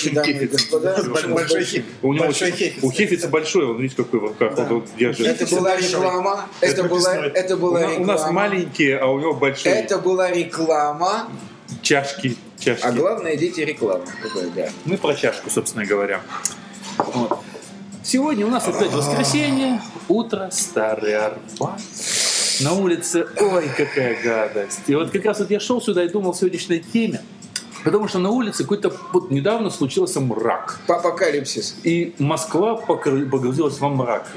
большим дамы и господа. Большой У него. У хефица большой, он видите, какой в руках. Вот он держит. Это была реклама. Это была, это У была на- у нас реклама. маленькие, а у него большие Это была реклама. чашки. чашки. А главное, дети да. Мы про чашку, собственно говоря. Вот. Сегодня у нас опять воскресенье, утро, старый Арбат. На улице, ой, какая гадость. И вот как раз вот я шел сюда и думал о сегодняшней теме, потому что на улице какой-то вот недавно случился мрак. Апокалипсис. И Москва погрузилась во мрак.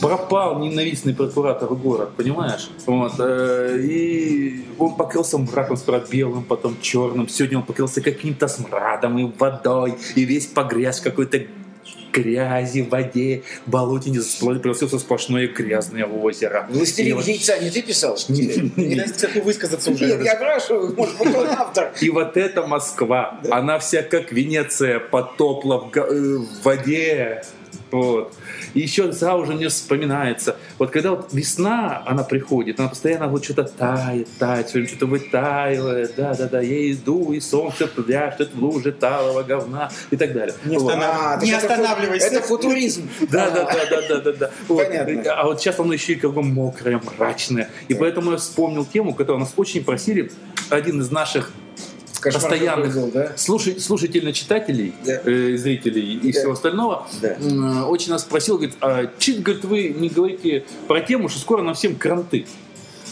Пропал ненавистный прокуратор город, понимаешь? Вот, э, и он покрылся мраком сперва белым, потом черным. Сегодня он покрылся каким-то смрадом и водой, и весь погряз какой-то грязи, воде, болотине превратился в сплошное грязное озеро. Властелин яйца не ты писал, что ли? Не дайте человеку высказаться уже. Нет, я спрашиваю, может быть, он автор. И вот эта Москва, она вся как Венеция потопла в, э, в воде. Вот. И еще сразу же мне вспоминается, вот когда вот весна, она приходит, она постоянно вот что-то тает, тает, все время что-то вытаивает, да-да-да, я иду, и солнце пляшет в луже талого говна и так далее. Не Вот. останавливайся. А, Не останавливайся. Это футуризм. Да, да, да, да, да, да, да. Вот. Понятно. А вот сейчас оно еще и как бы мокрое, мрачное. И поэтому я вспомнил тему, которую нас очень просили. Один из наших Кошмар постоянных был, да? слушай, слушательно-читателей, Да. э, зрителей и Да. всего остального, Да. м, очень нас просил, говорит, а чит, говорит, вы не говорите про тему, что скоро нам всем кранты.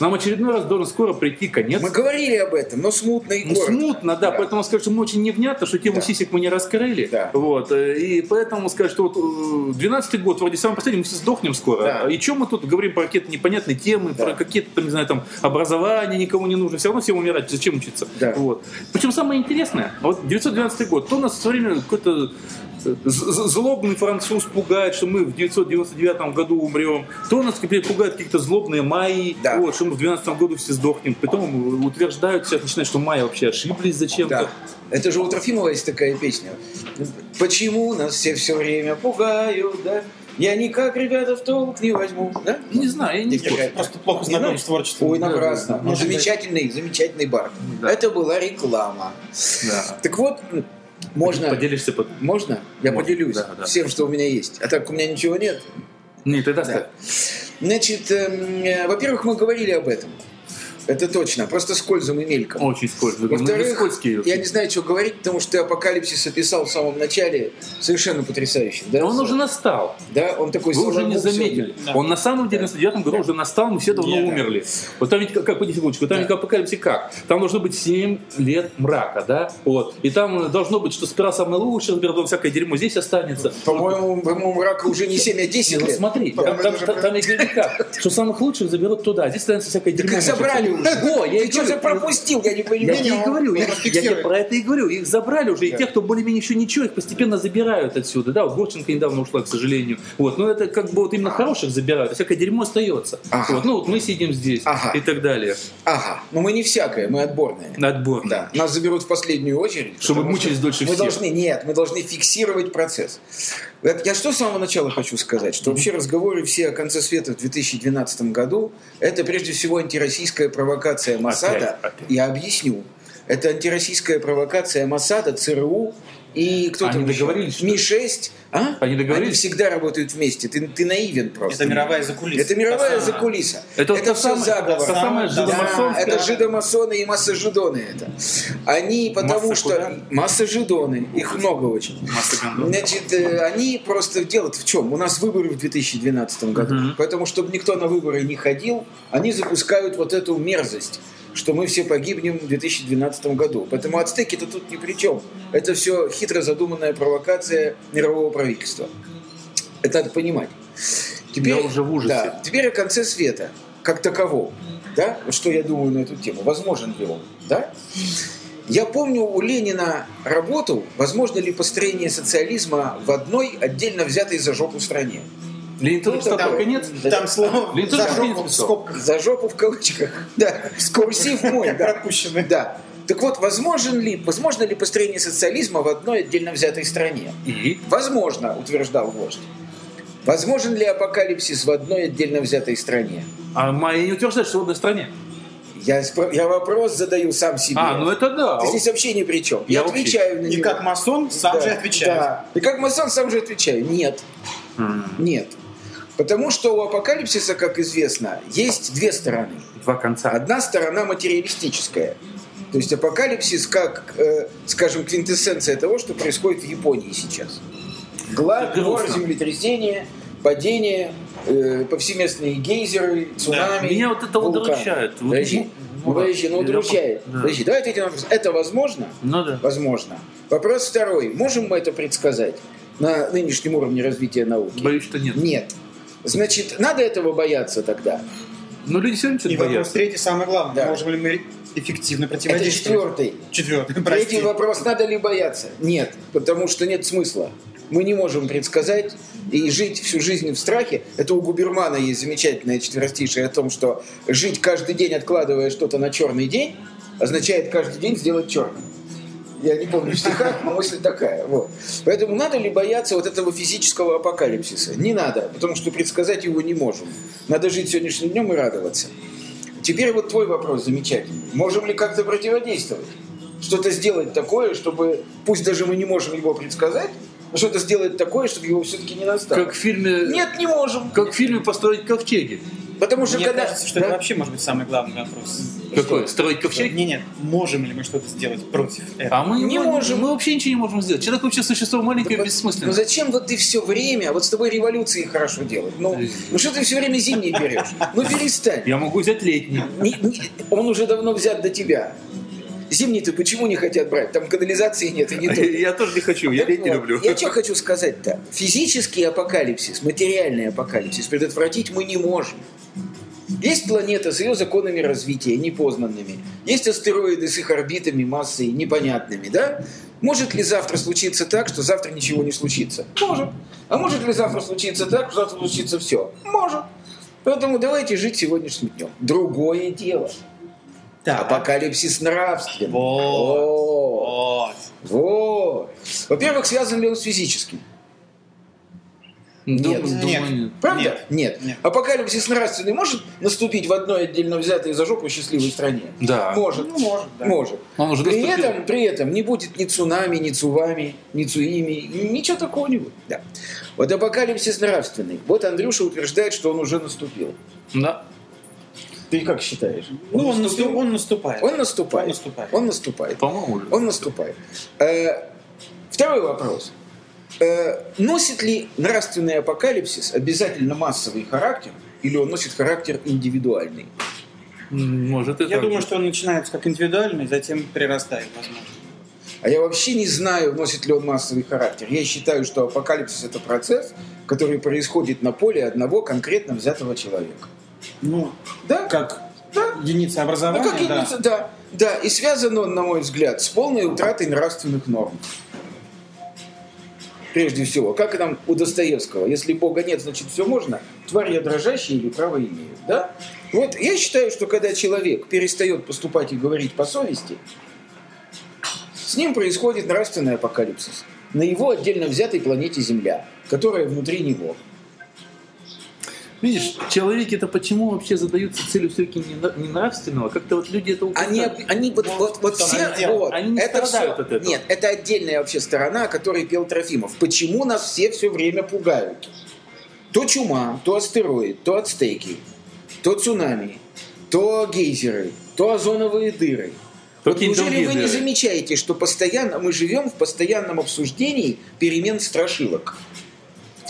Нам очередной раз должен скоро прийти конец. Мы говорили об этом, но смутно и Ну, коротко. смутно, да, Да. поэтому скажут, что мы очень невнятно, что тему Да. сисек мы не раскрыли. Да. Вот, э, и поэтому скажут, что вот э, 12-й год, вроде самый последний, мы все сдохнем скоро. Да. И чем мы тут говорим про какие-то непонятные темы, Да. про какие-то, там, не знаю, там, образование никому не нужно, все равно всем умирать, зачем учиться? Да. Вот. Причем самое интересное, вот 912 год, то нас все время какой-то э, злобный француз пугает, что мы в 999 году умрем, то нас теперь пугают какие-то злобные майи, Да. вот, что мы в 12 году все сдохнем. Потом утверждают, сейчас начинают, что майя вообще ошиблись зачем-то. Да. Это же у Трофимова есть такая песня. Почему нас все все время пугают, да? Я никак, ребята, в толк не возьму, да? Не знаю, я не знаю. Просто плохо Не знаком с творчеством. Ой, Да, напрасно. да, да. Ну, Может быть. замечательный, замечательный бар. Да. Это была реклама. Да. Так вот, можно... Поделишься под... Можно? Я Можно, поделюсь да, да. всем, что у меня есть. А так у меня ничего нет. Не, тогда Да. Значит, эм, э, во-первых, мы говорили об этом. Это точно. Просто скользом и мельком. Очень скользкий. Ну, Во-вторых, я не знаю, что говорить, потому что ты апокалипсис описал в самом начале совершенно потрясающе. Да, Он уже настал. Да, он такой Вы уже не заметили. Да. Он на самом деле в 99 году уже настал, мы все давно Не, да. умерли. Вот там ведь, как, как, подожди секундочку, там Да. ведь апокалипсис как? Там должно быть 7 лет мрака, да? Вот. И там должно быть, что сперва самое лучшее, сперва потом всякое дерьмо здесь останется. По-моему, по-моему, рака уже не 7, а 10 Не, ну лет. смотри, Да, там, мы там, уже там, про- там ведь говорит как, что самых лучших заберут туда, здесь останется всякое Так дерьмо. их забрали уже. О, я Ты что же пропустил? Я не Я понимаю. тебе и говорю, я, я тебе про это и говорю. Их забрали уже, и тех, кто более-менее еще ничего, их постепенно забирают отсюда. Да, вот Горченко недавно ушла, к сожалению. Вот, но это как бы вот именно хороших забирают, а всякое дерьмо остается. Ага. Вот, ну вот мы сидим здесь Ага. и так далее. Ага, но мы не всякое, мы отборные. Отбор. Да, нас заберут в последнюю очередь. Чтобы мучились дольше мы всех. должны, Нет, мы должны фиксировать процесс. Я что с самого начала хочу сказать? Что вообще разговоры все о конце света в 2012 году это прежде всего антироссийская провокация опять. Я объясню. Это антироссийская провокация Моссада, ЦРУ и кто Они там еще? договорились, ли? Ми-6. А? Они договорились? Они всегда работают вместе. Ты, ты наивен просто. Это мировая закулиса. Это мировая Та закулиса. Это Это, все самая- заговор. та самая Да, жидомасонская- это жидомасоны и массажидоны это. Они потому Масса что... куда? Массажидоны. Их много очень. Значит, э, они просто делают в чем? У нас выборы в 2012 году. Мгм. Поэтому, чтобы никто на выборы не ходил, они запускают вот эту мерзость что мы все погибнем в 2012 году. Поэтому ацтеки-то тут ни при чем. Это все хитро задуманная провокация мирового правительства. Это надо понимать. Я уже в ужасе. Да, теперь о конце света, как таковом. Да? Что я думаю на эту тему. Возможен ли он? Да? Я помню у Ленина работу «Возможно ли построение социализма в одной отдельно взятой за жопу стране?» Ленин тоже Ну, писал такое. конец. Там слово Ленин за жопу в скобках За жопу в кавычках. Да, курсив мой, да. пропущены. Да. Так вот, возможен ли, возможно ли построение социализма в одной отдельно взятой стране? И? Возможно, утверждал вождь. Возможен ли апокалипсис в одной отдельно взятой стране? А Майя не утверждает, что в одной стране. Я, я вопрос задаю сам себе. А, ну это да. Ты здесь вообще ни при чем. Я, Я вообще- отвечаю на И него. как масон сам Да, же отвечает. Да. И как масон сам же отвечаю. Нет. Нет. Потому что у апокалипсиса, как известно, есть две стороны. Два конца. Одна сторона материалистическая. То есть апокалипсис как, э, скажем, квинтэссенция того, что происходит в Японии сейчас. Глад, грустно. землетрясение, падение, э, повсеместные гейзеры, цунами. Меня вот это вулканы. удручает. Подожди, ну, подожди, ну удручает. да. Подожди, давай ответим на вопрос. Это возможно? Ну да. Возможно. Вопрос второй. Можем мы это предсказать на нынешнем уровне развития науки? Боюсь, что нет. Нет. Значит, надо этого бояться тогда. Но люди все равно И что-то вопрос боятся. третий, самое главное. Да. Можем ли мы эффективно Это противодействовать? четвертый. Четвертый, Третий прости. вопрос, надо ли бояться? Нет, потому что нет смысла. Мы не можем предсказать и жить всю жизнь в страхе. Это у Губермана есть замечательное четверостишее о том, что жить каждый день, откладывая что-то на черный день, означает каждый день сделать черным. Я не помню в стихах, но мысль такая. Вот. Поэтому надо ли бояться вот этого физического апокалипсиса? Не надо, потому что предсказать его не можем. Надо жить сегодняшним днем и радоваться. Теперь вот твой вопрос замечательный. Можем ли как-то противодействовать? Что-то сделать такое, чтобы, пусть даже мы не можем его предсказать, что-то сделать такое, чтобы его все-таки не настало. Как в фильме... Нет, не можем. Как в фильме «Построить ковчеги». Потому что Мне когда... кажется, что Да? это вообще может быть самый главный вопрос. Какой? Строить ковчеги? Нет, нет, можем ли мы что-то сделать против этого? А мы Не можем. Мы вообще ничего не можем сделать. Человек вообще существо маленькое и Ну бессмысленное. зачем вот ты все время, вот с тобой революции хорошо делать? Ну, ну что ты все время зимний берешь? Ну перестань. Я могу взять летний. Не- не- он уже давно взят до тебя. Зимний-то почему не хотят брать? Там канализации нет и не то. Я тоже не хочу, я летний люблю. Я что хочу сказать-то? Физический апокалипсис, материальный апокалипсис предотвратить мы не можем. Есть планета с ее законами развития, непознанными. Есть астероиды с их орбитами, массой непонятными, да? Может ли завтра случиться так, что завтра ничего не случится? Может. А может ли завтра случиться так, что завтра случится все? Может. Поэтому давайте жить сегодняшним днем. Другое дело. Так. Апокалипсис нравственный. Вот. Вот. вот. Во-первых, связан ли он с физическим? Думаю, Нет. думаю, Нет. нет. Правда? Нет. Нет. Нет. Апокалипсис нравственный может наступить в одной отдельно взятой за жопу счастливой стране? Да. Может. Ну, может, да. Может. Он уже При этом, при этом не будет ни цунами, ни цувами, ни цуими, ничего такого не будет. Да. Вот апокалипсис нравственный. Вот Андрюша утверждает, что он уже наступил. Да. Ты как считаешь? Ну, он, наступил? наступ- он наступает. Он наступает. Он наступает. Он наступает. По-моему. Он наступает. Э, Второй вопрос. Э, Носит ли нравственный апокалипсис обязательно массовый характер, или он носит характер индивидуальный? Может, и Я так. думаю, что он начинается как индивидуальный, затем прирастает, возможно. А я вообще не знаю, носит ли он массовый характер. Я считаю, что апокалипсис – это процесс, который происходит на поле одного конкретно взятого человека. Ну, Да? как Да. единица Ну, образования, как да. единица, да. Да, и связан он, на мой взгляд, с полной утратой нравственных норм. Прежде всего, как там у Достоевского, если Бога нет, значит все можно, тварь я дрожащая или право имею. Да? Вот я считаю, что когда человек перестает поступать и говорить по совести, с ним происходит нравственный апокалипсис на его отдельно взятой планете Земля, которая внутри него. Видишь, человеки это почему вообще задаются целью все-таки не, нравственного? Как-то вот люди это Они, упускают. они вот, вот, вот что все, они вот, Они не это все- от этого. Нет, это отдельная вообще сторона, о которой пел Трофимов. Почему нас все все время пугают? То чума, то астероид, то ацтеки, то цунами, то гейзеры, то озоновые дыры. Вот неужели другие вы не замечаете, что постоянно мы живем в постоянном обсуждении перемен страшилок?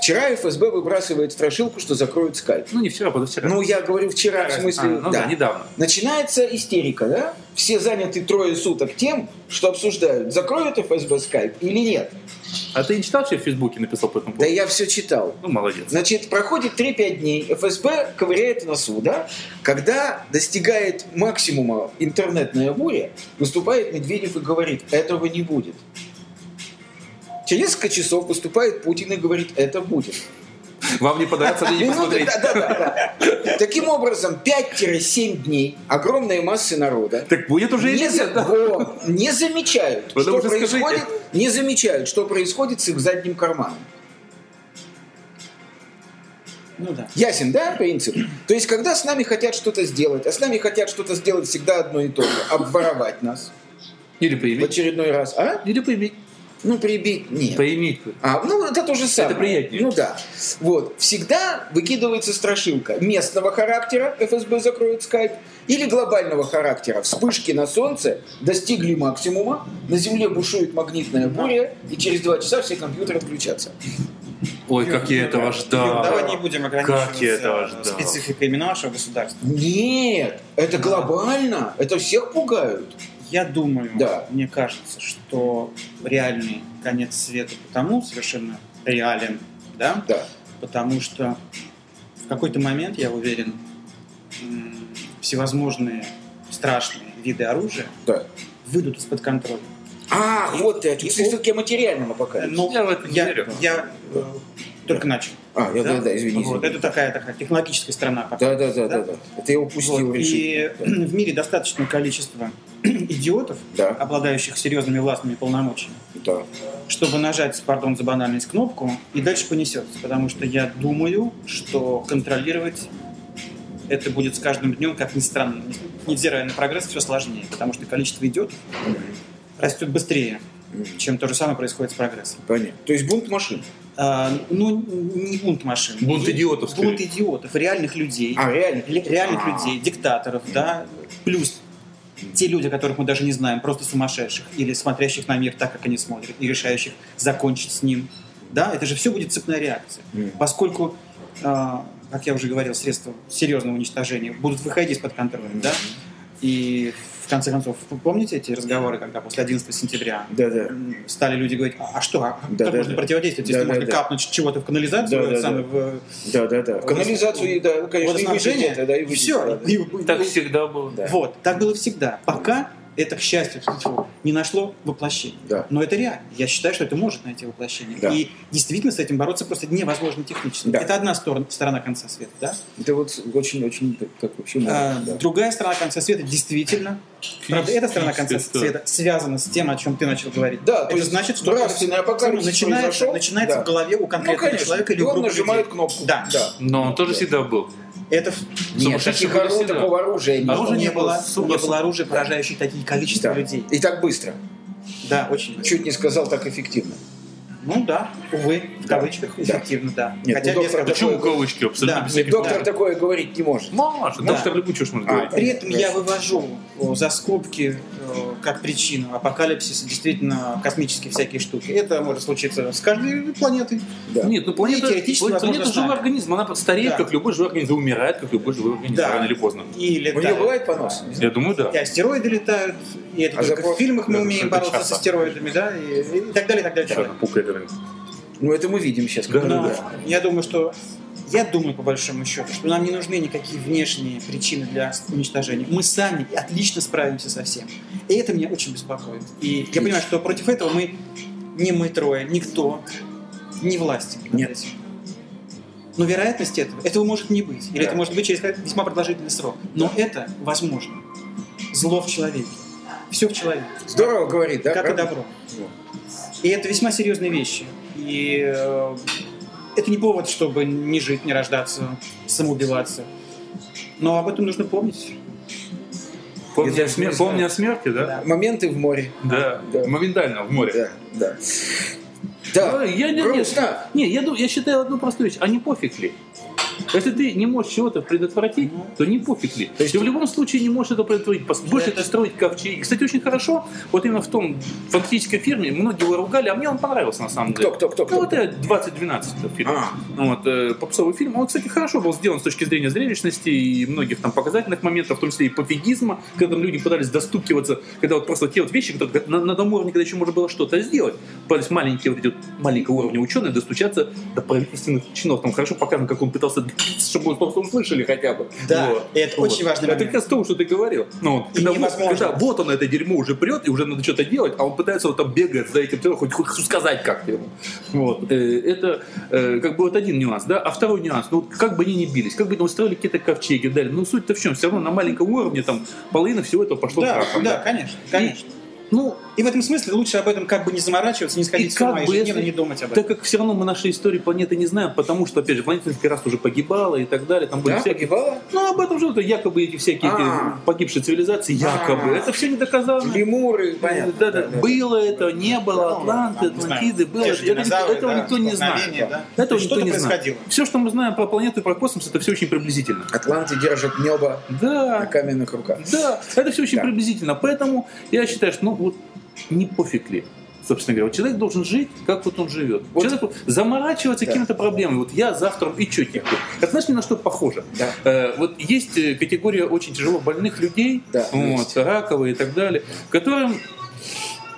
Вчера ФСБ выбрасывает страшилку, что закроют скальп. Ну, не вчера, позавчера. Ну, я говорю вчера, в смысле, А, ну да, недавно. Начинается истерика, да? Все заняты трое суток тем, что обсуждают, закроют ФСБ скайп или нет. А ты не читал, что я в Фейсбуке написал по этому Да поводу? я все читал. Ну, молодец. Значит, проходит 3-5 дней, ФСБ ковыряет носу, да? Когда достигает максимума интернетная буря, выступает Медведев и говорит, этого не будет. Через несколько часов выступает Путин и говорит, это будет. Вам не понравится, мне не посмотреть. да, да, да, да. Таким образом, 5-7 дней огромные массы народа Так будет уже не, за- да? не замечают, Вы что происходит, скажите. не замечают, что происходит с их задним карманом. Ну да. Ясен, да, принцип? То есть, когда с нами хотят что-то сделать, а с нами хотят что-то сделать всегда одно и то же, обворовать нас Или в поиметь. очередной раз, а? Или поиметь. Ну, прибить, нет. Поиметь. А, ну, это то же самое. приятнее. Ну да. Вот. Всегда выкидывается страшилка местного характера, ФСБ закроет скайп, или глобального характера. Вспышки на солнце достигли максимума, на Земле бушует магнитная буря, и через два часа все компьютеры отключатся. Ой, как я этого Юр, ждал. Давай не будем ограничиваться Как я этого ждал. спецификой именно нашего государства. Нет, это глобально, это всех пугают. Я думаю, Да. мне кажется, что реальный конец света потому совершенно реален, да? Да. Потому что в какой-то момент, я уверен, всевозможные страшные виды оружия Да. выйдут из-под контроля. А, вот ты, о чем. И все-таки о материальном апокалипсисе. Ну, Я в это не я, верю. я, э, только начал. А, я, да, да, извини. Вот, извини. это такая, такая технологическая страна. пока. Да, да, да, да, да. Это я упустил Вот, решительно. И в мире достаточное количество идиотов, Да. обладающих серьезными властными полномочиями, Да. чтобы нажать, пардон за банальность, кнопку, и дальше понесется. Потому что я думаю, что контролировать это будет с каждым днем, как ни странно, невзирая на прогресс, все сложнее. Потому что количество идиотов растет быстрее, чем то же самое происходит с прогрессом. Понятно. То есть бунт машин. А, ну, не бунт машин. Бунт идиотов, скорее. Бунт идиотов, реальных людей. А, реально? Ре- реальных А. людей, диктаторов, да, плюс те люди, которых мы даже не знаем, просто сумасшедших или смотрящих на мир так, как они смотрят, и решающих закончить с ним. Да, это же все будет цепная реакция. Мгм. Поскольку, а, как я уже говорил, средства серьезного уничтожения будут выходить из-под контроля, да, и в конце концов, вы помните эти разговоры, когда после 11 сентября Да, да. стали люди говорить, а, а что, а Да, как да, можно да. противодействовать, если Да, да, можно да. капнуть чего-то в канализацию, Да, да, самое, да. в Да, да, да. В канализацию, и, да, конечно, и выжжение, да, и все. выжжение, Так всегда было. Да. Вот, так было всегда. Пока это, к счастью, не нашло воплощения. Да. Но это реально. Я считаю, что это может найти воплощение. Да. И действительно с этим бороться просто невозможно технически. Да. Это одна сторона, сторона конца света. Да? Это вот очень-очень так вообще А, да. Другая сторона конца света действительно. Правда, эта сторона конца света связана с тем, о чем ты начал говорить. Да, то это есть значит, что нравственный апокалипсис начинается, произошел, начинается да. в голове у Ну, конкретного конечно, человека или и у он группы нажимает людей. кнопку. Да. да. Но он тоже всегда был. Это Нет, таких оружий, такого оружия не Оружия было. не, было, не было оружия, поражающее такие количество людей. И так быстро. Да, очень. Чуть не сказал так эффективно. Ну да, увы, в Да. кавычках, Да. эффективно, да. Нет, Хотя ну, без доктор Почему такое- кавычки? Абсолютно Да. без Нет, доктор вопросов. такое говорить не может. Может, Да. доктор любую чушь может А, говорить. При этом я вывожу за скобки э, как причину апокалипсиса действительно космические всякие штуки. Это может случиться с каждой планетой. Да. Нет, ну планета, планета с живой организм, она стареет, Да. как любой живой организм, умирает, как любой живой организм, Да. рано или поздно. И У нее бывает понос? Я думаю, да. И астероиды летают, и это А только запор- в фильмах мы Да, умеем бороться часто. с астероидами, да, и, и так далее, и так далее. пукает, говорит. Ну, это мы видим сейчас. Да, Но это. я думаю, что я думаю, по большому счету, что нам не нужны никакие внешние причины для уничтожения. Мы сами отлично справимся со всем. И это меня очень беспокоит. И я понимаю, что против этого мы, не мы трое, никто, не власти. Нет. этим. Но вероятность этого, этого может не быть. Или Да. это может быть через весьма продолжительный срок. Но это возможно. Зло в человеке. Все в человеке. Здорово говорит, да? Как и добро. И это весьма серьезные вещи. И э, это не повод, чтобы не жить, не рождаться, самоубиваться. Но об этом нужно помнить. Помни, о, смер- помни о смерти, да? Да. Моменты в море. Да. Да. Моментально, в море. Да, да. Да, я, не- грустно. Не, я, я считаю одну простую вещь. А не пофиг ли? Если ты не можешь чего-то предотвратить, Ну. то не пофиг ли. То есть- ты в любом случае не можешь это предотвратить. Больше Это- строить ковчеги. Кстати, очень хорошо, вот именно в том фантастическом фильме, многие его ругали, а мне он понравился на самом деле. Кто, кто, кто, Ну, кто? вот это 2012 этот фильм. А. Вот, э, попсовый фильм. Он, кстати, хорошо был сделан с точки зрения зрелищности и многих там показательных моментов, в том числе и пофигизма, когда там люди пытались достукиваться, когда вот просто те вот вещи, которые на, на том уровне, когда еще можно было что-то сделать, пытались маленькие вот эти вот маленького уровня ученые достучаться до правительственных чинов. Там хорошо показано, как он пытался чтобы просто услышали хотя бы. Да, и это очень важный Это как раз то, что ты говорил. Ну, вот, И когда, вот, невозможно. когда вот он это дерьмо уже прет, и уже надо что-то делать, а он пытается вот там бегать за этим, хоть, хоть сказать как-то ему. Вот. Э, Это э, как бы вот один нюанс, да. А второй нюанс, ну, вот как бы они ни бились, как бы ни устроили какие-то ковчеги, дали, ну, суть-то в чем? Все равно на маленьком уровне там половина всего этого пошло Да, крахом. да, конечно, конечно. Ну, И в этом смысле лучше об этом как бы не заморачиваться, не сходить с ума, ежедневно если- не думать об этом. так как все равно мы нашей истории планеты не знаем, потому что, опять же, планета несколько раз уже погибала и так далее, там были Да, всякие... погибала? Ну, об этом же это якобы эти всякие эти А. погибшие цивилизации, якобы. Это все не доказано. Лемуры, понятно. Да, да, да. Было это, не было, Ну, Атланты, не знаю, Атлантиды, было. этого никто не знает. Этого никто не происходило. знает. Все, что мы знаем про планету и про космос, это все очень приблизительно. Атланты держат небо на каменных руках. да, это все очень приблизительно. Поэтому я считаю, что ну вот не пофиг ли. Собственно говоря, вот человек должен жить, как вот он живет. Вот. Человеку заморачиваться Да. какими-то проблемами. Вот я завтра и что теперь? Это знаешь, ни на что похоже. Да. Э, вот есть э, категория очень тяжело больных людей, Да, вот, есть. раковые и так далее, которым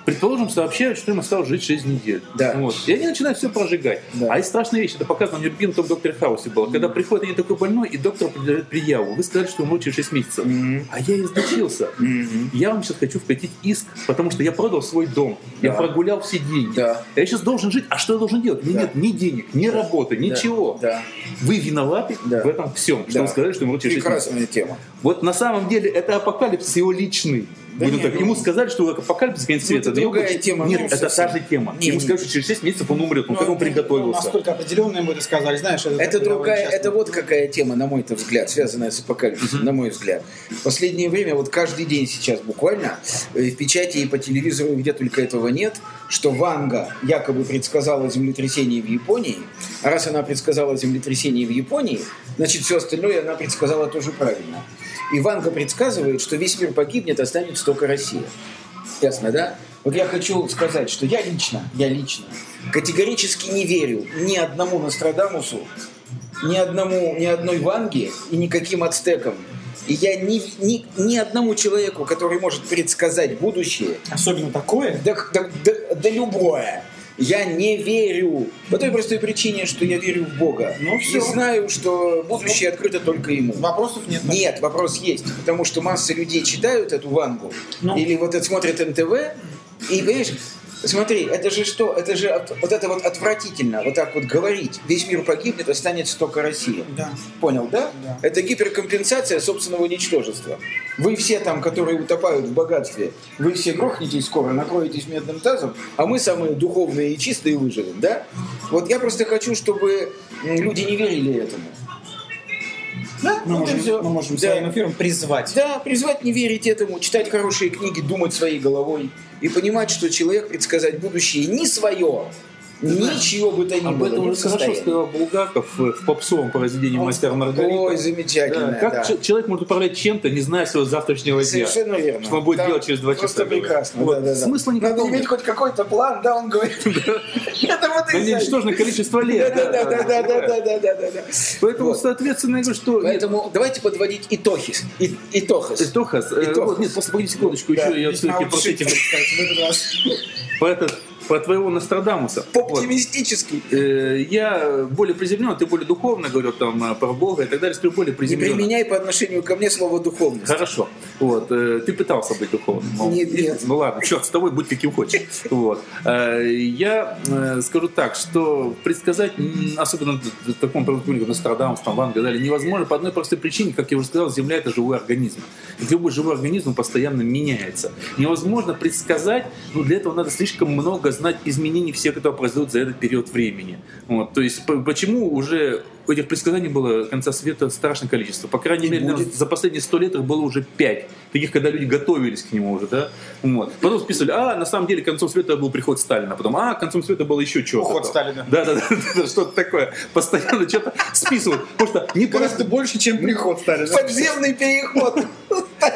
Предположим, сообщают, что им осталось жить 6 недель. Да. Вот. И они начинают все прожигать. Да. А есть страшная вещь, это показано в любимом том докторе Хаусе было. Когда приходит они такой больной, и доктор определяет прияву. Вы сказали, что ему через 6 месяцев. Мгм. А я излечился. Мгм. Я вам сейчас хочу вкатить иск, потому что я продал свой дом. Я Да. прогулял все деньги. Да. Я сейчас должен жить. А что я должен делать? У меня Да. нет ни денег, ни работы, ничего. Да. Вы виноваты Да. в этом всем, что Да. вы сказали, что ему через 6 месяцев. Прекрасная тема. Вот на самом деле это апокалипсис его личный. Будем нет, так. ну- Ему сказали, что апокалипсис конец Ну, света. это другая тема, Нет, ну, это та же тема. Ему сказали, что через 6 месяцев он умрет. Ну, как он приготовился? насколько определенно ему это сказали, знаешь, это, другая, это вот какая тема, на мой взгляд, связанная с апокалипсисом, на мой взгляд. В последнее время, вот каждый день сейчас буквально, э, в печати и по телевизору, где только этого нет, что Ванга якобы предсказала землетрясение в Японии, а раз она предсказала землетрясение в Японии, значит, все остальное она предсказала тоже правильно. И Ванга предсказывает, что весь мир погибнет, останется только Россия. Ясно, да? Вот я хочу сказать, что я лично, я лично категорически не верю ни одному Нострадамусу, ни одному, ни одной Ванге и никаким ацтекам. И я ни, ни, ни одному человеку, который может предсказать будущее, Особенно такое. да, да, да- да любое, я не верю. По той простой причине, что я верю в Бога. Ну, и всё. знаю, что будущее открыто только ему. Вопросов нет. Нет, вопрос есть, потому что масса людей читают эту Вангу Ну. или вот это смотрят НТВ и понимаешь, смотри, это же что, это же от- вот это вот отвратительно, вот так вот говорить, весь мир погибнет, останется только Россия. Да. Понял, да? Да. Это гиперкомпенсация собственного ничтожества. Вы все там, которые утопают в богатстве, вы все грохнетесь скоро, накроетесь медным тазом, а мы самые духовные и чистые выживем, да? Вот я просто хочу, чтобы люди не верили этому. Да, Мы вот можем, всё. мы можем Да. своим эфиром призвать. Да, призвать не верить этому, читать хорошие книги, думать своей головой и понимать, что человек предсказать будущее не свое, Ничего бы то ни было. Об этом уже хорошо сказал Булгаков э, в попсовом произведении Он... «Мастер Маргарита». Ой, замечательно. Как человек может управлять чем-то, не зная своего завтрашнего дня? Совершенно верно. Что он будет делать через два часа. Просто прекрасно, вот. Смысла никакого Надо иметь хоть какой-то план, да, он говорит. Это вот и ничтожное количество лет. Да, да, да, да, да, да, да, да. Поэтому, соответственно, я говорю, что... Поэтому давайте подводить итохис. Итохис. Э, итохис. Нет, просто погодите секундочку, еще я все-таки про эти... Этот про твоего Нострадамуса. Вот. Оптимистический. Э, Я более приземлен, ты более духовно говорю там э, про Бога и так далее, ты более Не приземлен. применяй по отношению ко мне слово духовность. Хорошо. Вот. э, Ты пытался быть духовным. мол, Нет, нет. Ну ладно, черт с тобой, будь каким хочешь. Вот. Э, Я э, скажу так, что предсказать, особенно в таком правоприменении, как Нострадамус, там, Ван, и далее, невозможно по одной простой причине, как я уже сказал, Земля это живой организм. И любой живой организм постоянно меняется. Невозможно предсказать, ну для этого надо слишком много знать изменений всех, которые произойдут за этот период времени. Вот. То есть по- почему уже этих предсказаний было конца света страшное количество. По крайней И мере, наверное, за последние сто лет их было уже пять. Таких, когда люди готовились к нему уже, да? Вот. Потом списывали, а, на самом деле, концом света был приход Сталина. Потом, а, концом света было еще что-то. Уход. Сталина. Да, да, да, что-то такое. Постоянно что-то списывают. Потому что не Гораздо больше, чем приход Сталина. Подземный переход.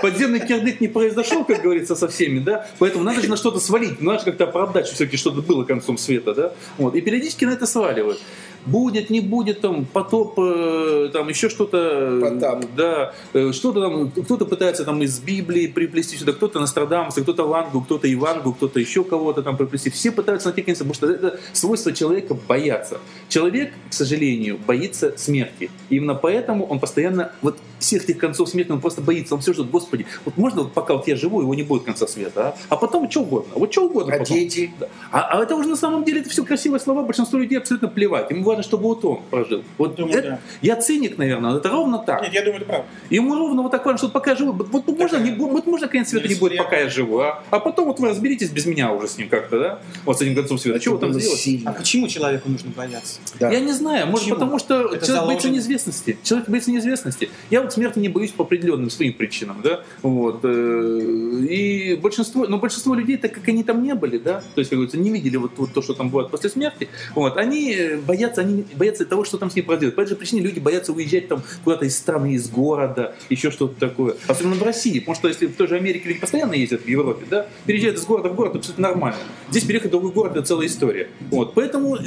Подземный кирдык не произошел, как говорится, со всеми, да, поэтому надо же на что-то свалить, надо же как-то оправдать, что все-таки что-то было концом света, да, вот, и периодически на это сваливают. Будет, не будет, там, потоп, э, там, еще что-то. Потап. Да, э, что-то там, кто-то пытается там из Библии приплести сюда, кто-то Нострадамуса, кто-то Лангу, кто-то Ивангу, кто-то еще кого-то там приплести. Все пытаются найти конец, потому что это свойство человека бояться. Человек, к сожалению, боится смерти. И именно поэтому он постоянно, вот всех этих концов смерти, он просто боится, он все ждет, Господи, вот можно вот пока вот я живу, его не будет конца света, а, а потом что угодно, вот что угодно. А потом. дети? Да. А, а это уже на самом деле это все красивые слова, большинству людей абсолютно плевать. Ему важно, чтобы вот он прожил. Вот Думаю, это- да. Я циник, наверное, но это ровно так. Нет, я думаю, это правда. Ему ровно вот так важно, что пока я живу. Вот, вот можно, не, вот можно конец света не будет, пока я живу, а, а потом вот вы разберитесь без меня уже с ним как-то, да? Вот с этим концом света. Вы там сделать? сильно. А почему человеку нужно бояться? Да. Я не знаю, может Почему? потому что Это человек заложено. боится неизвестности. Человек боится неизвестности. Я вот смерти не боюсь по определенным своим причинам, да, вот. э, И большинство, но большинство людей, так как они там не были, да, то есть, как говорится, не видели вот, вот то, что там бывает после смерти, вот, они э, боятся, они боятся того, что там с ним произойдет. По этой же причине люди боятся уезжать там куда-то из страны, из города, еще что-то такое. Особенно в России, потому что если в той же Америке люди постоянно ездят в Европе, да, переезжают из города в город, абсолютно нормально. Здесь переехать в другой город, это целая история. Вот, поэтому,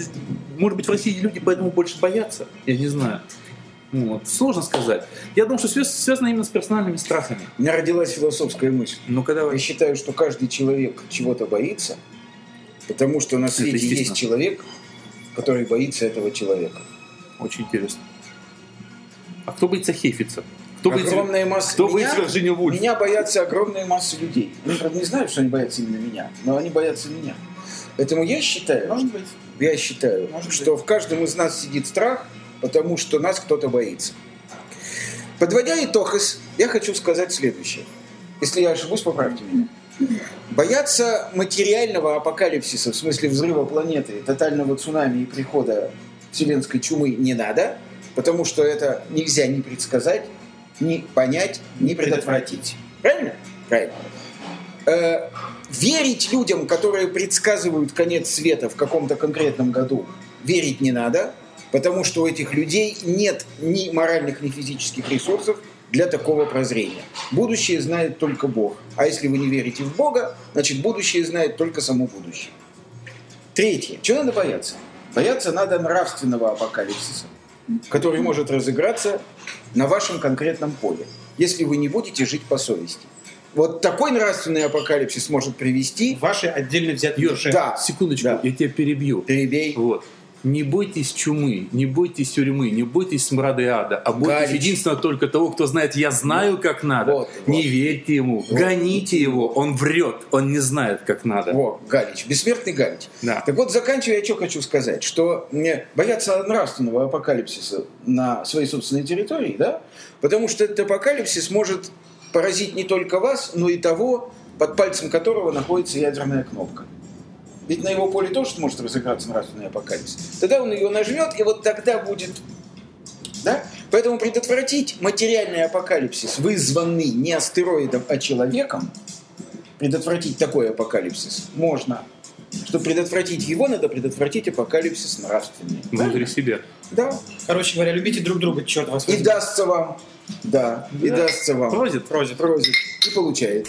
может быть, в России люди поэтому больше боятся, я не знаю. Вот. Сложно сказать. Я думаю, что связ- связано именно с персональными страхами. У меня родилась философская мысль. Ну, когда Я вы... считаю, что каждый человек чего-то боится, потому что на свете есть человек, который боится этого человека. Очень интересно. А кто боится Хефица? Кто боится, Огромная масса кто меня, боится Вирджинию Вульф? меня боятся огромные массы людей. Они, правда, не знают, что они боятся именно меня, но они боятся меня. Поэтому я считаю, Может быть. я считаю, Может что в каждом из нас сидит страх, потому что нас кто-то боится. Подводя итог, из- я хочу сказать следующее. Если я ошибусь, поправьте меня. Бояться материального апокалипсиса, в смысле взрыва планеты, тотального цунами и прихода вселенской чумы не надо, потому что это нельзя ни предсказать, ни понять, ни предотвратить. Правильно? Правильно. Э, верить людям, которые предсказывают конец света в каком-то конкретном году, верить не надо, потому что у этих людей нет ни моральных, ни физических ресурсов для такого прозрения. Будущее знает только Бог. А если вы не верите в Бога, значит будущее знает только само будущее. Третье. Чего надо бояться? Бояться надо нравственного апокалипсиса, который может разыграться на вашем конкретном поле, если вы не будете жить по совести. Вот такой нравственный апокалипсис может привести... Ваши отдельно взятые. Да, Секундочку, Да. я тебя перебью. перебей. Вот. Не бойтесь чумы, не бойтесь тюрьмы, не бойтесь смрада и ада, а бойтесь Галич. единственно только того, кто знает, я знаю, как надо. Вот, не вот. верьте ему, гоните его, он врет, он не знает, как надо. Во, Галич, бессмертный Галич. Да. Так вот, заканчивая, я что хочу сказать, что мне бояться нравственного апокалипсиса на своей собственной территории, да, потому что этот апокалипсис может поразить не только вас, но и того, под пальцем которого находится ядерная кнопка. Ведь на его поле тоже может разыграться нравственный апокалипсис. Тогда он ее нажмет, и вот тогда будет... Да? Поэтому предотвратить материальный апокалипсис, вызванный не астероидом, а человеком, предотвратить такой апокалипсис можно. Чтобы предотвратить его, надо предотвратить апокалипсис нравственный. Внутри себя. Да. Короче говоря, любите друг друга, черт вас И возьми. дастся вам. Да. И Да. дастся вам. Прозит? Прозит. Прозит. И получает.